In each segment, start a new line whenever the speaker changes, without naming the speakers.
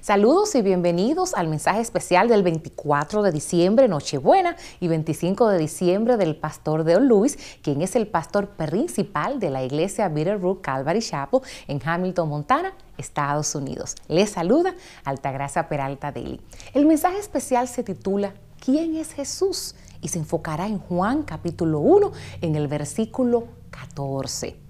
Saludos y bienvenidos al mensaje especial del 24 de diciembre, Nochebuena, y 25 de diciembre del pastor Deon Lewis, quien es el pastor principal de la iglesia Bitterroot Calvary Chapel en Hamilton, Montana, Estados Unidos. Les saluda Altagracia Peralta Daly. El mensaje especial se titula ¿Quién es Jesús? y se enfocará en Juan capítulo 1 en el versículo 14.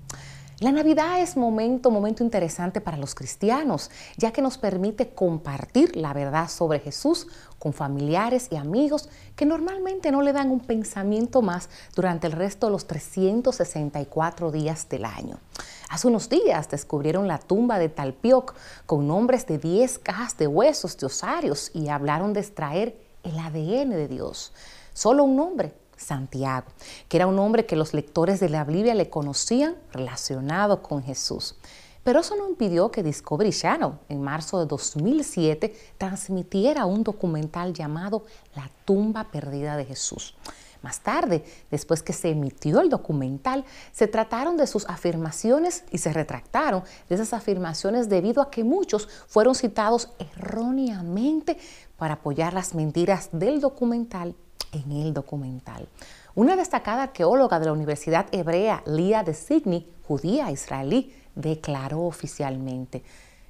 La Navidad es momento, momento interesante para los cristianos, ya que nos permite compartir la verdad sobre Jesús con familiares y amigos que normalmente no le dan un pensamiento más durante el resto de los 364 días del año. Hace unos días descubrieron la tumba de Talpioc con nombres de 10 cajas de huesos de osarios y hablaron de extraer el ADN de Dios. Solo un nombre, Santiago, que era un hombre que los lectores de la Biblia le conocían relacionado con Jesús. Pero eso no impidió que Discovery Channel en marzo de 2007 transmitiera un documental llamado La tumba perdida de Jesús. Más tarde, después que se emitió el documental, se trataron de sus afirmaciones y se retractaron de esas afirmaciones debido a que muchos fueron citados erróneamente para apoyar las mentiras del documental en el documental. Una destacada arqueóloga de la Universidad Hebrea, Lía de Signy, judía israelí, declaró oficialmente,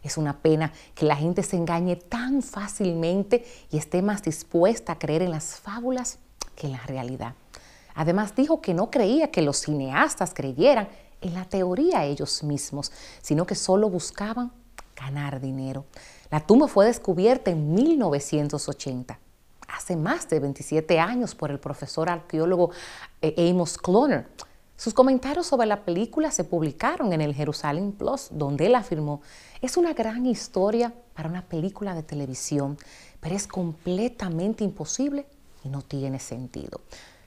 es una pena que la gente se engañe tan fácilmente y esté más dispuesta a creer en las fábulas que en la realidad. Además dijo que no creía que los cineastas creyeran en la teoría ellos mismos, sino que solo buscaban ganar dinero. La tumba fue descubierta en 1980 hace más de 27 años por el profesor arqueólogo eh, Amos Cloner. Sus comentarios sobre la película se publicaron en el Jerusalem Plus, donde él afirmó, es una gran historia para una película de televisión, pero es completamente imposible y no tiene sentido.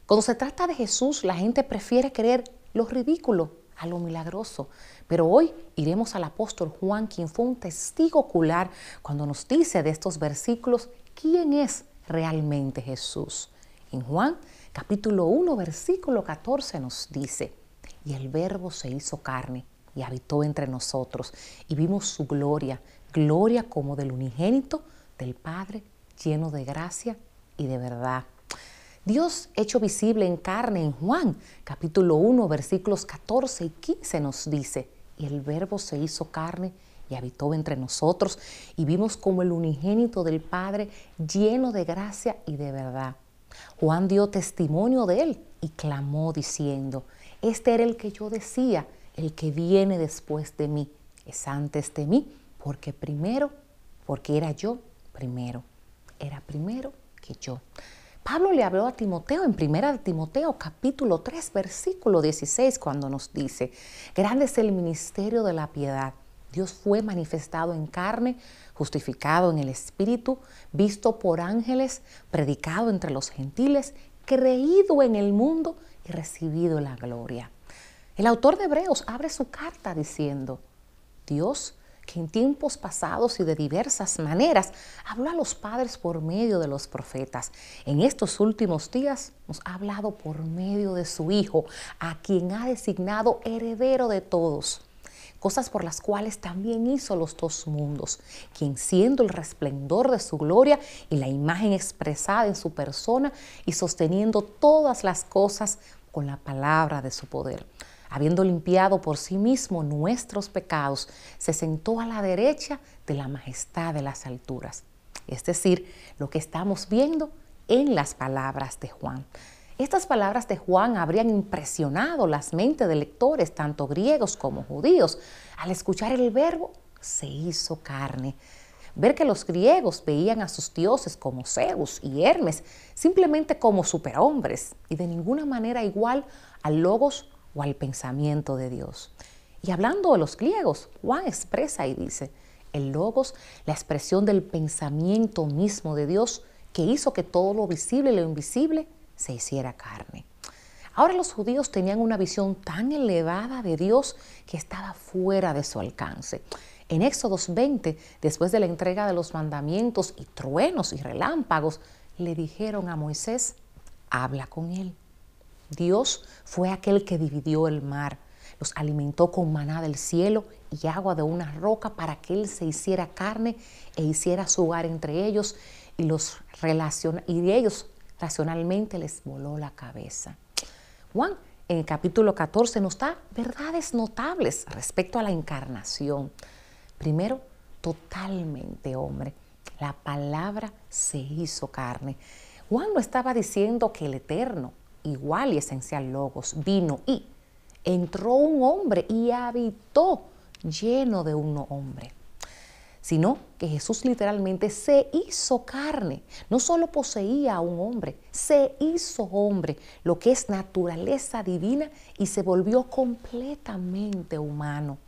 Cuando se trata de Jesús, la gente prefiere creer lo ridículo a lo milagroso. Pero hoy iremos al apóstol Juan, quien fue un testigo ocular cuando nos dice de estos versículos quién es realmente Jesús. En Juan capítulo 1 versículo 14 nos dice, y el verbo se hizo carne y habitó entre nosotros y vimos su gloria, gloria como del unigénito del Padre, lleno de gracia y de verdad. Dios hecho visible en carne en Juan capítulo 1 versículos 14 y 15 nos dice, y el verbo se hizo carne y habitó entre nosotros y vimos como el unigénito del Padre lleno de gracia y de verdad. Juan dio testimonio de él y clamó diciendo, este era el que yo decía, el que viene después de mí, es antes de mí, porque primero, porque era yo primero, era primero que yo. Pablo le habló a Timoteo en 1 Timoteo capítulo 3 versículo 16 cuando nos dice, grande es el ministerio de la piedad Dios fue manifestado en carne, justificado en el Espíritu, visto por ángeles, predicado entre los gentiles, creído en el mundo y recibido la gloria. El autor de Hebreos abre su carta diciendo, Dios, que en tiempos pasados y de diversas maneras habló a los padres por medio de los profetas, en estos últimos días nos ha hablado por medio de su Hijo, a quien ha designado heredero de todos cosas por las cuales también hizo los dos mundos, quien siendo el resplendor de su gloria y la imagen expresada en su persona y sosteniendo todas las cosas con la palabra de su poder. Habiendo limpiado por sí mismo nuestros pecados, se sentó a la derecha de la majestad de las alturas. Es decir, lo que estamos viendo en las palabras de Juan. Estas palabras de Juan habrían impresionado las mentes de lectores, tanto griegos como judíos. Al escuchar el verbo, se hizo carne. Ver que los griegos veían a sus dioses como Zeus y Hermes simplemente como superhombres y de ninguna manera igual al logos o al pensamiento de Dios. Y hablando de los griegos, Juan expresa y dice, el logos, la expresión del pensamiento mismo de Dios que hizo que todo lo visible y lo invisible se hiciera carne. Ahora los judíos tenían una visión tan elevada de Dios que estaba fuera de su alcance. En Éxodos 20, después de la entrega de los mandamientos y truenos y relámpagos, le dijeron a Moisés, habla con él. Dios fue aquel que dividió el mar, los alimentó con maná del cielo y agua de una roca para que Él se hiciera carne e hiciera su hogar entre ellos y, los y ellos racionalmente les voló la cabeza. Juan en el capítulo 14 nos da verdades notables respecto a la encarnación. Primero, totalmente hombre. La palabra se hizo carne. Juan no estaba diciendo que el eterno, igual y esencial logos, vino y entró un hombre y habitó lleno de un hombre sino que Jesús literalmente se hizo carne. No solo poseía a un hombre, se hizo hombre, lo que es naturaleza divina y se volvió completamente humano.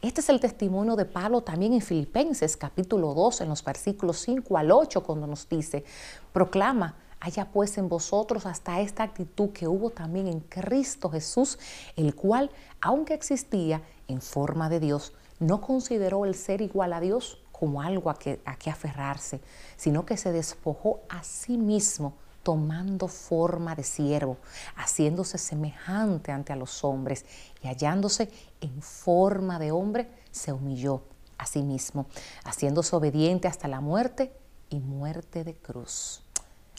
Este es el testimonio de Pablo también en Filipenses capítulo 2, en los versículos 5 al 8, cuando nos dice, proclama, haya pues en vosotros hasta esta actitud que hubo también en Cristo Jesús, el cual, aunque existía en forma de Dios, no consideró el ser igual a Dios como algo a que, a que aferrarse, sino que se despojó a sí mismo tomando forma de siervo, haciéndose semejante ante a los hombres y hallándose en forma de hombre, se humilló a sí mismo, haciéndose obediente hasta la muerte y muerte de cruz.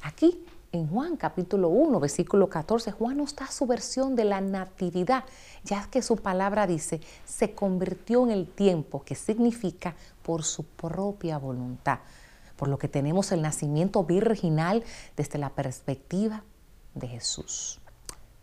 Aquí en Juan capítulo 1, versículo 14, Juan nos da su versión de la natividad, ya que su palabra dice, se convirtió en el tiempo, que significa por su propia voluntad, por lo que tenemos el nacimiento virginal desde la perspectiva de Jesús.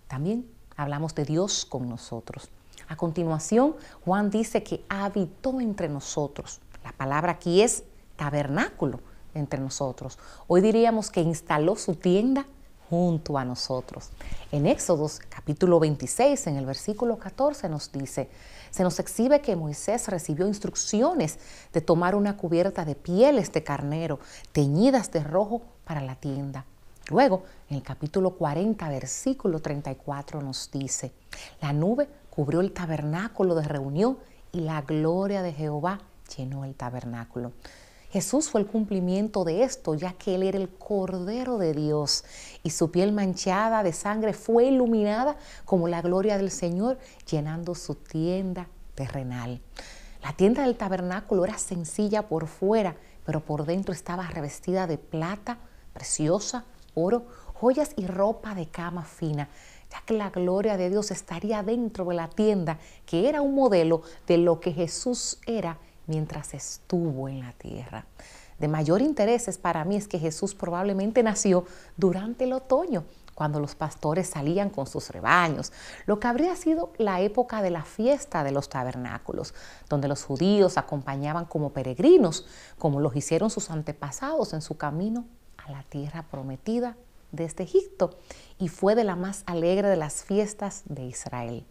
También hablamos de Dios con nosotros. A continuación, Juan dice que habitó entre nosotros. La palabra aquí es tabernáculo entre nosotros. Hoy diríamos que instaló su tienda junto a nosotros. En Éxodos capítulo 26, en el versículo 14 nos dice, se nos exhibe que Moisés recibió instrucciones de tomar una cubierta de pieles de carnero teñidas de rojo para la tienda. Luego, en el capítulo 40, versículo 34 nos dice, la nube cubrió el tabernáculo de reunión y la gloria de Jehová llenó el tabernáculo. Jesús fue el cumplimiento de esto, ya que Él era el Cordero de Dios y su piel manchada de sangre fue iluminada como la gloria del Señor, llenando su tienda terrenal. La tienda del tabernáculo era sencilla por fuera, pero por dentro estaba revestida de plata preciosa, oro, joyas y ropa de cama fina, ya que la gloria de Dios estaría dentro de la tienda, que era un modelo de lo que Jesús era mientras estuvo en la tierra. De mayor interés es para mí es que Jesús probablemente nació durante el otoño, cuando los pastores salían con sus rebaños, lo que habría sido la época de la fiesta de los tabernáculos, donde los judíos acompañaban como peregrinos, como los hicieron sus antepasados en su camino a la tierra prometida desde Egipto, y fue de la más alegre de las fiestas de Israel.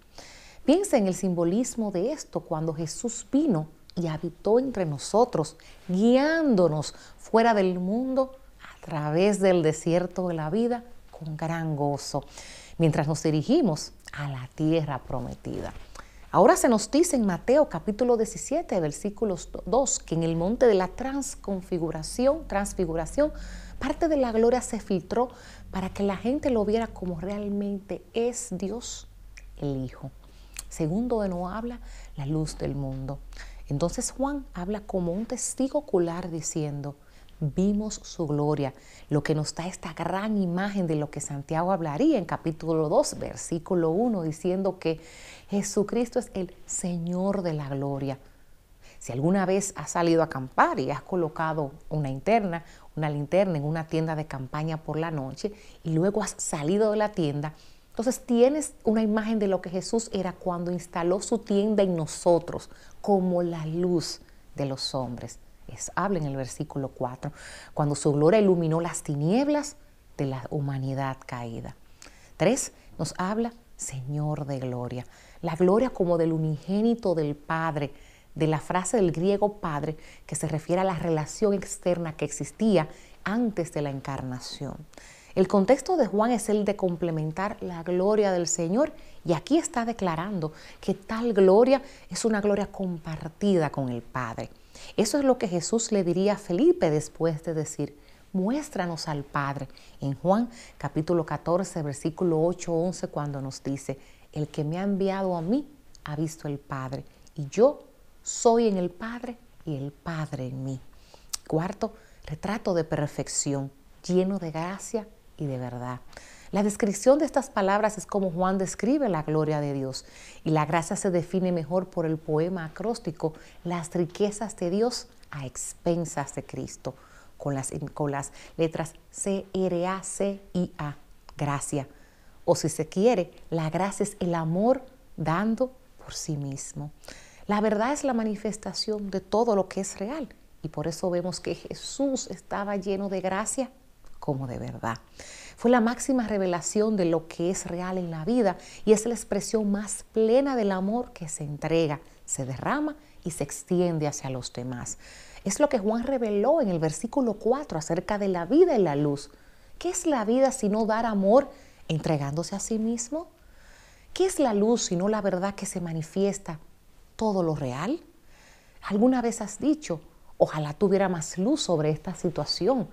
Piensa en el simbolismo de esto cuando Jesús vino y habitó entre nosotros, guiándonos fuera del mundo a través del desierto de la vida con gran gozo, mientras nos dirigimos a la tierra prometida. Ahora se nos dice en Mateo capítulo 17, versículos 2, que en el monte de la transconfiguración, transfiguración, parte de la gloria se filtró para que la gente lo viera como realmente es Dios, el Hijo. Segundo de no habla, la luz del mundo. Entonces Juan habla como un testigo ocular diciendo, vimos su gloria, lo que nos da esta gran imagen de lo que Santiago hablaría en capítulo 2, versículo 1, diciendo que Jesucristo es el Señor de la gloria. Si alguna vez has salido a acampar y has colocado una interna, una linterna en una tienda de campaña por la noche y luego has salido de la tienda, entonces tienes una imagen de lo que Jesús era cuando instaló su tienda en nosotros como la luz de los hombres. Es, habla en el versículo 4, cuando su gloria iluminó las tinieblas de la humanidad caída. 3. Nos habla Señor de gloria. La gloria como del unigénito del Padre, de la frase del griego Padre, que se refiere a la relación externa que existía antes de la encarnación. El contexto de Juan es el de complementar la gloria del Señor y aquí está declarando que tal gloria es una gloria compartida con el Padre. Eso es lo que Jesús le diría a Felipe después de decir, muéstranos al Padre. En Juan capítulo 14, versículo 8, 11, cuando nos dice, el que me ha enviado a mí, ha visto el Padre y yo soy en el Padre y el Padre en mí. Cuarto, retrato de perfección, lleno de gracia y de verdad. La descripción de estas palabras es como Juan describe la gloria de Dios y la gracia se define mejor por el poema acróstico Las riquezas de Dios a expensas de Cristo, con las, con las letras C, R, A, C, I, A, gracia. O si se quiere, la gracia es el amor dando por sí mismo. La verdad es la manifestación de todo lo que es real y por eso vemos que Jesús estaba lleno de gracia como de verdad. Fue la máxima revelación de lo que es real en la vida y es la expresión más plena del amor que se entrega, se derrama y se extiende hacia los demás. Es lo que Juan reveló en el versículo 4 acerca de la vida y la luz. ¿Qué es la vida sino dar amor entregándose a sí mismo? ¿Qué es la luz sino la verdad que se manifiesta todo lo real? ¿Alguna vez has dicho, ojalá tuviera más luz sobre esta situación?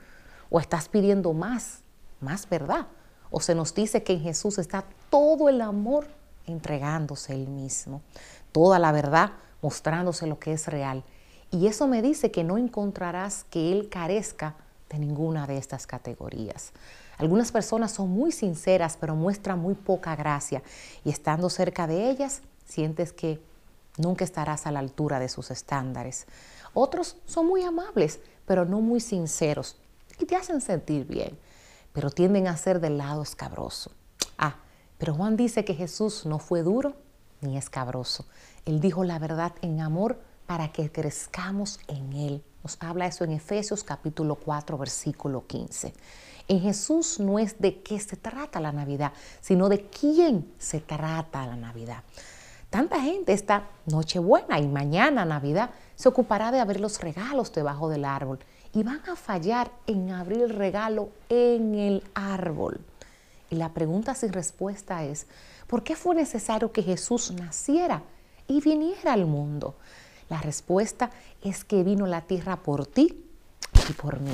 ¿O estás pidiendo más, más verdad? ¿O se nos dice que en Jesús está todo el amor entregándose él mismo? Toda la verdad mostrándose lo que es real y eso me dice que no encontrarás que Él carezca de ninguna de estas categorías. Algunas personas son muy sinceras, pero muestran muy poca gracia. Y estando cerca de ellas, sientes que nunca estarás a la altura de sus estándares. Otros son muy amables, pero no muy sinceros. Y te hacen sentir bien, pero tienden a ser del lado escabroso. Ah, pero Juan dice que Jesús no fue duro ni escabroso. Él dijo la verdad en amor para que crezcamos en Él. Nos habla eso en Efesios capítulo 4, versículo 15. En Jesús no es de qué se trata la Navidad, sino de quién se trata la Navidad. Tanta gente esta Nochebuena y mañana Navidad se ocupará de abrir los regalos debajo del árbol y van a fallar en abrir el regalo en el árbol. Y la pregunta sin respuesta es, ¿por qué fue necesario que Jesús naciera y viniera al mundo? La respuesta es que vino la tierra por ti y por mí.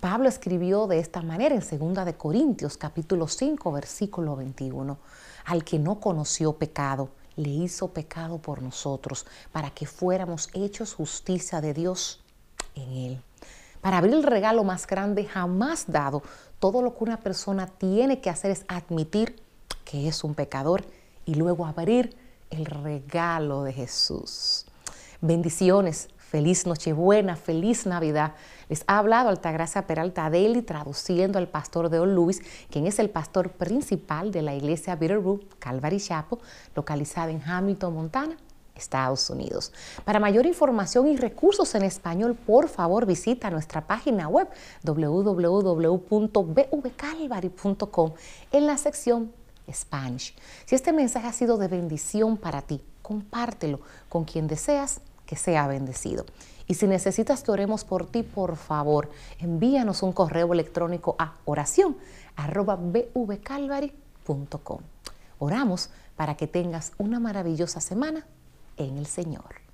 Pablo escribió de esta manera en 2 de Corintios capítulo 5 versículo 21, al que no conoció pecado, le hizo pecado por nosotros, para que fuéramos hechos justicia de Dios Para abrir el regalo más grande jamás dado, todo lo que una persona tiene que hacer es admitir que es un pecador y luego abrir el regalo de Jesús. Bendiciones, feliz Nochebuena, feliz Navidad. Les ha hablado Altagracia Peralta Deli traduciendo al pastor Deol Luis, quien es el pastor principal de la iglesia Bitterroot Calvary Chapel, localizada en Hamilton, Montana. Estados Unidos. Para mayor información y recursos en español, por favor visita nuestra página web www.bvcalvary.com en la sección Spanish. Si este mensaje ha sido de bendición para ti, compártelo con quien deseas que sea bendecido. Y si necesitas que oremos por ti, por favor, envíanos un correo electrónico a oración Oramos para que tengas una maravillosa semana en el Señor.